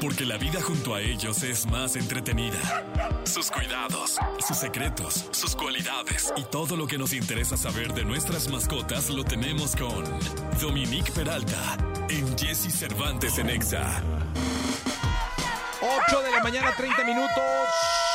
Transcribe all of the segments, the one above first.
porque la vida junto a ellos es más entretenida. Sus cuidados, sus secretos, sus cualidades y todo lo que nos interesa saber de nuestras mascotas lo tenemos con Dominique Peralta en Jesse Cervantes en Exa. 8 de la mañana, 30 minutos.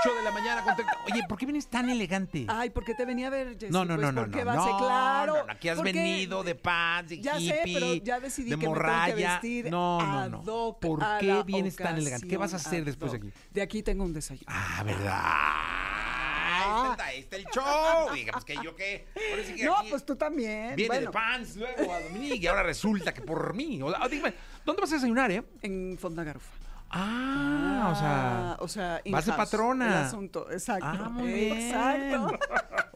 8 de la mañana con 30. Oye, ¿por qué vienes tan elegante? Ay, porque te venía a ver, Jessy. No, no, pues no, no, porque no. vas a- no, claro. no, no, Aquí has venido de pants, de Ya sé, pero ya decidí de que me tengo que vestir no, no, no. ¿Por qué vienes tan elegante? ¿Qué vas a hacer después de aquí? De aquí tengo un desayuno. Ah, ¿verdad? Ahí está, ahí está el show. Digamos que yo qué. Sí que no, aquí pues tú también. Viene bueno, de pants luego a Dominique y ahora resulta que por mí. O sea, dime, ¿dónde vas a desayunar, eh? En Fonda Garufa. Ah, o sea. Ah, o sea, vas de patrona. El asunto, exacto. Ah, muy bien. Exacto.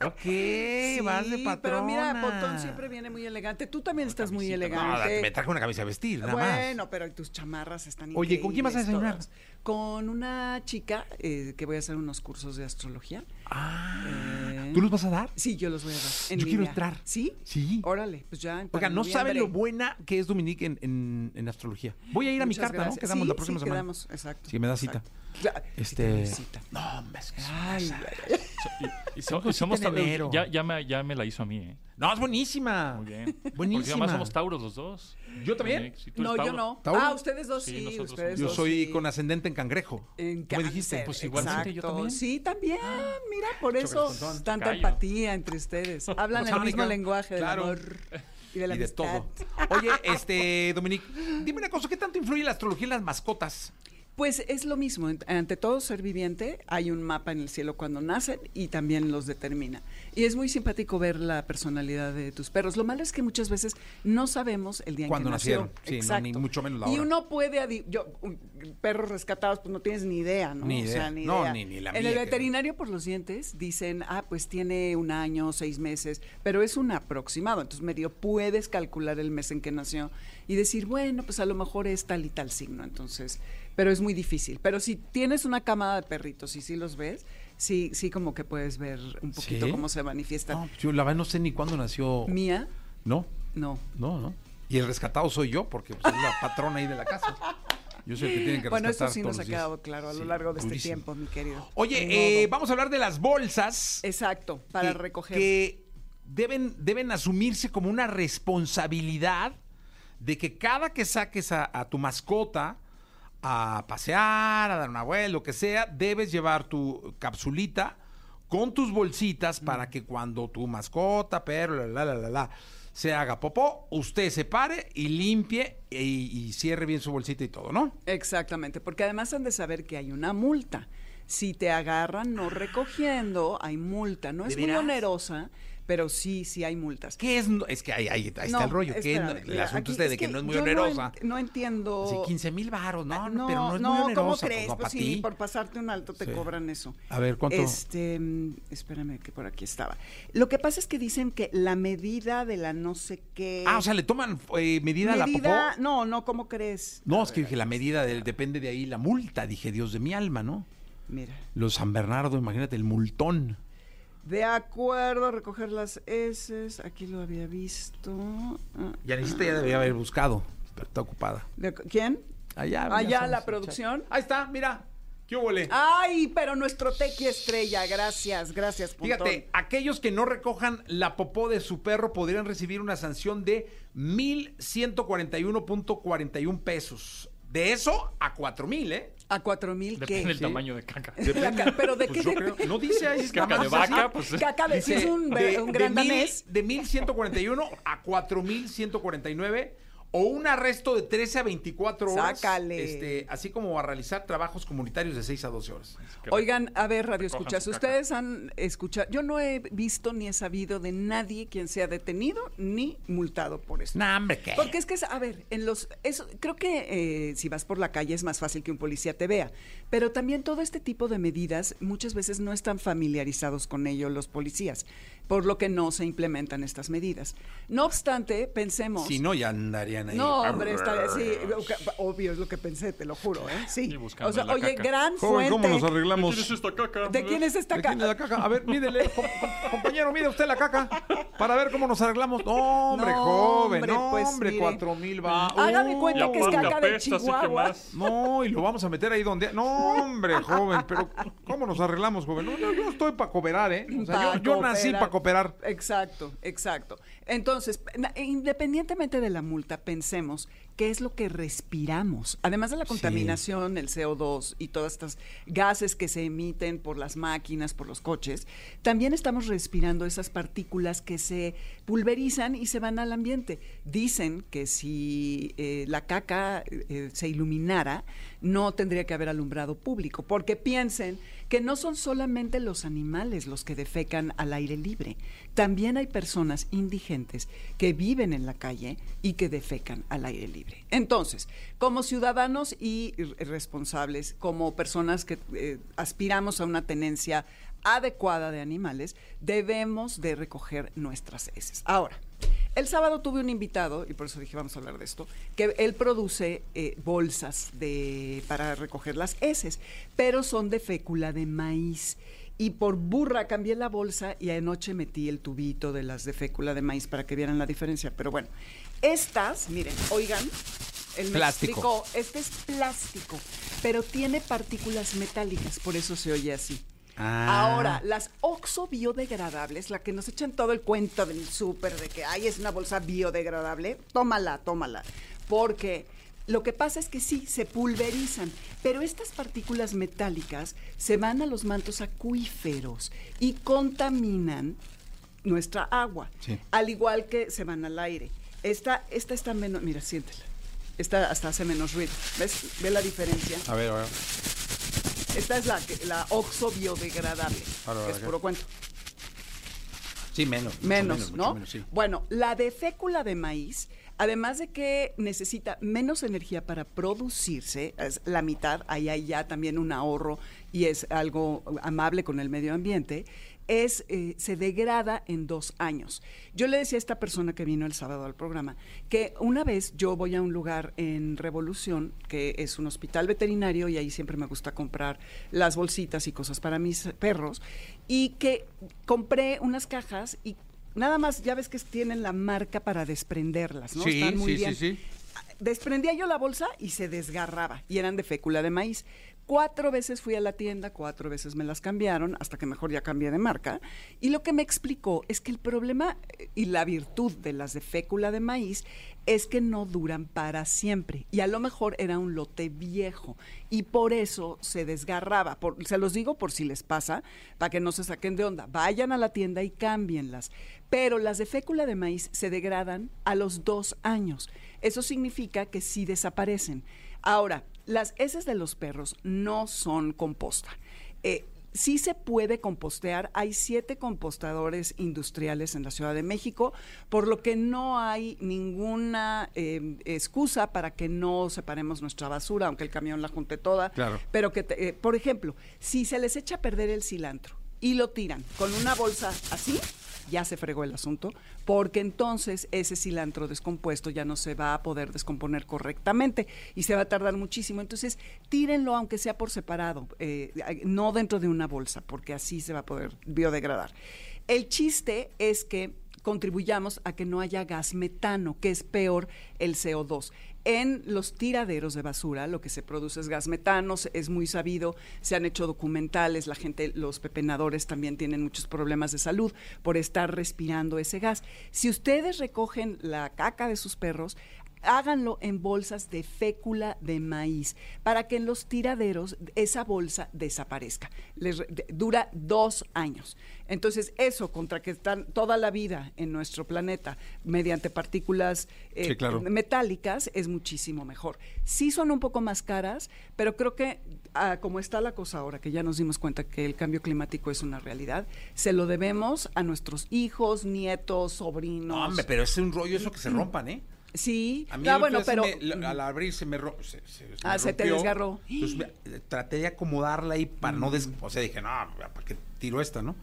Ok, vas de Sí, patrona. Pero mira, Botón siempre viene muy elegante. Tú también estás muy No, elegante. me traje una camisa de vestir, nada más. Bueno, pero tus chamarras están Oye, ¿con quién vas a desayunar? todas. Con una chica eh, que voy a hacer unos cursos de astrología. Ah, Eh, ¿tú los vas a dar? Sí, yo los voy a dar. en Yo quiero entrar. ¿Sí? Sí. Órale, pues ya. Oiga, no saben lo buena que es Dominique en, en- en astrología. Voy a ir a mi carta, ¿no? gracias. Quedamos Sí, la próxima sí, semana. quedamos, exacto. Sí, me da cita. exacto. Este. cita. No, hombre, es que ay, Y, so- Tengo y somos Tauros. Ya, ya, me, ya me la hizo a mí, ¿eh? No, es buenísima. Muy bien. Porque Buenísima. además somos Tauros los dos. ¿Yo también? No, yo no. ¿Tauro? Ah, ustedes dos Sí, ustedes Yo dos soy sí. con ascendente en cangrejo. En ¿Tú me dijiste? Pues igualmente, yo exacto. también. Sí, también. Mira, por eso tanta Callo. empatía entre ustedes. Hablan el mismo lenguaje del claro. amor y de la y de amistad. todo. Oye, este, Dominique, dime una cosa, ¿qué tanto influye la astrología en las mascotas? Pues es lo mismo. Ant- Ante todo ser viviente, hay un mapa en el cielo cuando nacen y también los determina. Y es muy simpático ver la personalidad de tus perros. Lo malo es que muchas veces no sabemos el día en que nació. nacieron. Sí, no, Exacto. ni mucho menos la Y hora. uno puede, yo, perros rescatados, pues no tienes ni idea, ¿no? Ni O idea. sea, ni No, idea. ni- ni la En mía el veterinario por los dientes dicen, ah, pues tiene un año, seis meses, pero es un aproximado. Entonces medio puedes calcular el mes en que nació y decir, bueno, pues a lo mejor es tal y tal signo. Entonces, pero es muy difícil. Pero si tienes una camada de perritos y si los ves, sí, sí como que puedes ver un poquito ¿Sí? cómo se manifiestan. No, yo la verdad no sé ni cuándo nació. Mía, No, no. no, no. Y el rescatado soy yo, porque pues, es la patrona ahí de la casa. Yo soy el que tiene que Bueno, eso sí nos ha quedado claro a lo Sí, largo de este tiempo, mi querido. Oye, eh, vamos a hablar de las bolsas. Exacto, para que- recoger. Que deben, deben asumirse como una responsabilidad de que cada que saques a, a tu mascota a pasear, a dar una vuelta, lo que sea, debes llevar tu capsulita con tus bolsitas para que cuando tu mascota, perro, la, la, la, la, la, se haga popó, usted se pare y limpie y, y cierre bien su bolsita y todo, ¿no? Exactamente, porque además han de saber que hay una multa. Si te agarran no recogiendo, hay multa. No ¿De es muy veras? onerosa, pero sí, sí hay multas. ¿Qué es? no- Es que ahí, ahí- ahí está No, el rollo. ¿Qué es? espérame, el asunto aquí este de que, no es muy onerosa. No, en- no entiendo. Así, 15 mil baros, no, Ah, no, pero no es muy onerosa. ¿cómo pues, crees? no, Pues, para sí, por pasarte un alto te Sí. cobran eso. A ver, ¿cuánto? Este, mm, espérame que por aquí estaba. Lo que pasa es que dicen que la medida de la no sé qué. Ah, o sea, ¿le toman eh, medida, a la popó? no, no, ¿cómo crees? No, es que dije, la medida del- depende de ahí la multa. Dije, Dios de mi alma, ¿no? Mira. Los San Bernardo, imagínate, el multón. De acuerdo, recoger las heces. Aquí lo había visto. Ah, Yanisita ya debería haber buscado, pero está ocupada. de- ¿Quién? Allá, Allá, ya somos la producción. Ahí está, mira. ¿Qué huele? Ay, pero nuestro tequi estrella. Gracias, gracias. Pontón. Fíjate, aquellos que no recojan la popó de su perro podrían recibir una sanción de 1,141.41 pesos. De eso a 4,000, ¿eh? A cuatro mil, Depende ¿qué? del Sí. tamaño de caca. Ca- pero de Pues qué yo depende? creo- no dice ahí. Es caca de vaca, pues. Caca de si es un, de, un de gran mil- danés. de 1141 a 4149 o un arresto de 13 a 24 horas. Sácale. Este, así como a realizar trabajos comunitarios de 6 a 12 horas. Oigan, a ver, Radio Escuchas, ustedes han escuchado, yo no he visto ni he sabido de nadie quien sea detenido ni multado por esto. No, hombre, ¿qué? Porque es que, a ver, en los, eso, creo que eh, si vas por la calle es más fácil que un policía te vea, pero también todo este tipo de medidas muchas veces no están familiarizados con ello los policías, por lo que no se implementan estas medidas. No obstante, pensemos... Si no, ya andarían ahí. No, hombre, está, sí, obvio es lo que pensé, te lo juro, ¿eh? Sí. Y buscando O sea, la oye, caca. gran Joven, fuente. ¿cómo nos arreglamos? esta caca? ¿De quién es esta ¿De quién es la caca? caca? A ver, mídele, com- com- compañero, mide usted la caca para ver cómo nos arreglamos. No, hombre, No, joven, hombre, no, pues, hombre, cuatro mil va. Hágame Uh, cuenta que es caca de apesta, Chihuahua. No, y lo vamos a meter ahí donde. No, hombre, joven, pero ¿cómo nos arreglamos, joven? No, yo no estoy para cooperar, ¿eh? O sea, Pa' yo, yo nací para cooperar. Exacto, exacto. Entonces, independientemente de la multa, pensemos qué es lo que respiramos. Además de la contaminación, el CO2 y todas estas gases que se emiten por las máquinas, por los coches, también estamos respirando esas partículas que se pulverizan y se van al ambiente. Dicen que si eh, la caca eh, se iluminara, no tendría que haber alumbrado público, porque piensen que no son solamente los animales los que defecan al aire libre, también hay personas indigentes que viven en la calle y que defecan al aire libre. Entonces, como ciudadanos y responsables, como personas que eh, aspiramos a una tenencia adecuada de animales, debemos de recoger nuestras heces. Ahora, el sábado tuve un invitado, y por eso dije vamos a hablar de esto, que él produce eh, bolsas de, para recoger las heces, pero son de fécula de maíz. Y por burra cambié la bolsa y anoche metí el tubito de las de fécula de maíz para que vieran la diferencia. Pero bueno, estas, miren, oigan, el Plástico. este es plástico, pero tiene partículas metálicas, por eso se oye así. Ah. Ahora, las oxo biodegradables, la que nos echan todo el cuento del súper de que ay, es una bolsa biodegradable, tómala, tómala. Porque lo que pasa es que sí, se pulverizan, pero estas partículas metálicas se van a los mantos acuíferos y contaminan nuestra agua, Sí. al igual que se van al aire. Esta, esta está menos, mira, siéntela. Esta hasta hace menos ruido. ¿Ves? ¿Ve la diferencia? A ver, a ver. Esta es la, la oxo biodegradable, Ahora, que es puro cuento. Sí, menos. mucho Menos, mucho ¿no? menos, sí. Bueno, la de fécula de maíz, además de que necesita menos energía para producirse, es la mitad, ahí hay ya también un ahorro y es algo amable con el medio ambiente, es, eh, se degrada en dos años. Yo le decía a esta persona que vino el sábado al programa que una vez yo voy a un lugar en Revolución, que es un hospital veterinario, y ahí siempre me gusta comprar las bolsitas y cosas para mis perros, y que compré unas cajas y nada más, ya ves que tienen la marca para desprenderlas, ¿no? Sí, Están muy sí, bien. sí, sí. Desprendía yo la bolsa y se desgarraba, y eran de fécula de maíz. Cuatro veces fui a la tienda, cuatro veces me las cambiaron, hasta que mejor ya cambié de marca. Y lo que me explicó es que el problema eh, y la virtud de las de fécula de maíz es que no duran para siempre. Y a lo mejor era un lote viejo. Y por eso se desgarraba. Se los digo por si les pasa, para que no se saquen de onda. Vayan a la tienda y cámbienlas. Pero las de fécula de maíz se degradan a los dos años. Eso significa que sí desaparecen. Ahora, las heces de los perros no son composta. Eh, sí se puede compostear. Hay siete compostadores industriales en la Ciudad de México, por lo que no hay ninguna eh, excusa para que no separemos nuestra basura, aunque el camión la junte toda. Claro. Pero que, te- eh, por ejemplo, si se les echa a perder el cilantro y lo tiran con una bolsa así, ya se fregó el asunto, porque entonces ese cilantro descompuesto ya no se va a poder descomponer correctamente y se va a tardar muchísimo. Entonces, tírenlo aunque sea por separado, eh, no dentro de una bolsa, porque así se va a poder biodegradar. El chiste es que contribuyamos a que no haya gas metano, que es peor el CO2. En los tiraderos de basura lo que se produce es gas metano, es muy sabido, se han hecho documentales, la gente, los pepenadores también tienen muchos problemas de salud por estar respirando ese gas. Si ustedes recogen la caca de sus perros, háganlo en bolsas de fécula de maíz para que en los tiraderos esa bolsa desaparezca. Les de- dura dos años. Entonces, eso contra que están toda la vida en nuestro planeta mediante partículas eh, Sí, claro. metálicas es muchísimo mejor. Sí son un poco más caras, pero creo que ah, como está la cosa ahora, que ya nos dimos cuenta que el cambio climático es una realidad, se lo debemos a nuestros hijos, nietos, sobrinos. No, hombre, pero es un rollo eso que se rompan, ¿eh? Sí, A mí ah, bueno, pero me- al abrir se me, ro- se, se- se Ah, me se te rompió. desgarró. Entonces me- eh, traté de acomodarla ahí para no des... O sea, dije, no, ¿para qué tiro esta, no?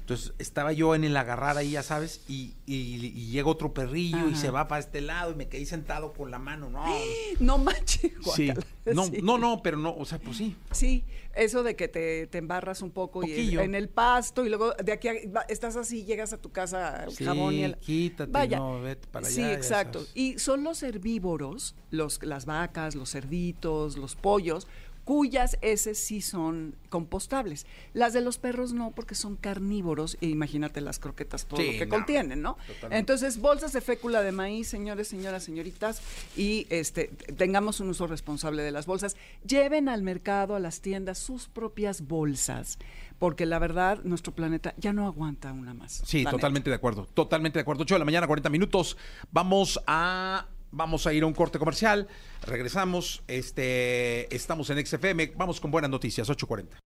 Entonces estaba yo en el agarrar ahí, ya sabes, y, y- y llega otro perrillo y Ajá. se va para este lado y me quedé sentado con la mano. No, No manches, sí. No, Sí. no, no, pero no, o sea, pues sí. Sí, eso de que te, te embarras un poco y en el pasto y luego de aquí a- estás así, llegas a tu casa, Sí, jabón y el... quítate, Vaya. no, vete para allá. Sí, exacto. Y son los herbívoros, los, las vacas, los cerditos, los pollos, cuyas heces sí son compostables. Las de los perros no, porque son carnívoros. E imagínate las croquetas, todo Sí, lo que no, contienen, ¿no? totalmente. Entonces, bolsas de fécula de maíz, señores, señoras, señoritas, y este tengamos un uso responsable de las bolsas. Lleven al mercado, a las tiendas, sus propias bolsas, porque la verdad, nuestro planeta ya no aguanta una más. Sí, totalmente de acuerdo. Totalmente de acuerdo. 8 de la mañana, 40 minutos. Vamos a. Vamos a ir a un corte comercial. Regresamos. Este, estamos en XFM. Vamos con buenas noticias, 8.40.